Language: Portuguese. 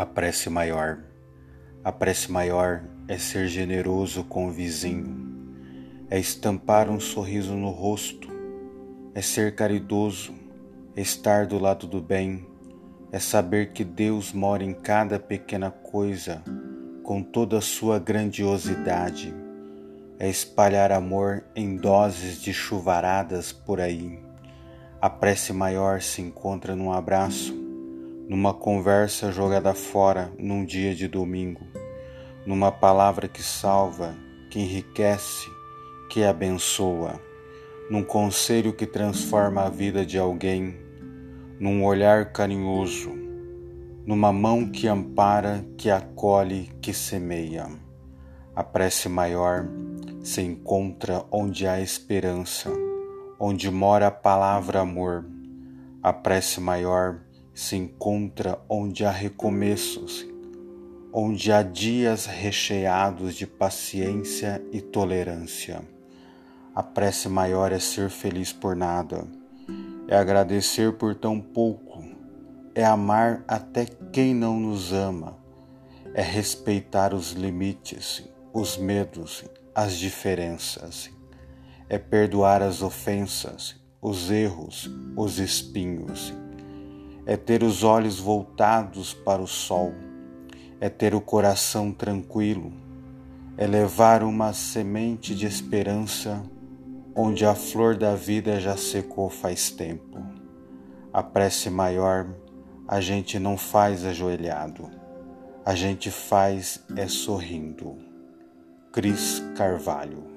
A prece maior. A prece maior é ser generoso com o vizinho, é estampar um sorriso no rosto, é ser caridoso, é estar do lado do bem, é saber que Deus mora em cada pequena coisa com toda a sua grandiosidade, é espalhar amor em doses de chuvaradas por aí. A prece maior se encontra num abraço numa conversa jogada fora num dia de domingo, numa palavra que salva, que enriquece, que abençoa, num conselho que transforma a vida de alguém, num olhar carinhoso, numa mão que ampara, que acolhe, que semeia. A prece maior se encontra onde há esperança, onde mora a palavra amor. A prece maior se encontra onde há recomeços, onde há dias recheados de paciência e tolerância. A prece maior é ser feliz por nada, é agradecer por tão pouco, é amar até quem não nos ama, é respeitar os limites, os medos, as diferenças, é perdoar as ofensas, os erros, os espinhos é ter os olhos voltados para o sol, é ter o coração tranquilo, é levar uma semente de esperança onde a flor da vida já secou faz tempo. A prece maior a gente não faz ajoelhado, a gente faz é sorrindo. Cris Carvalho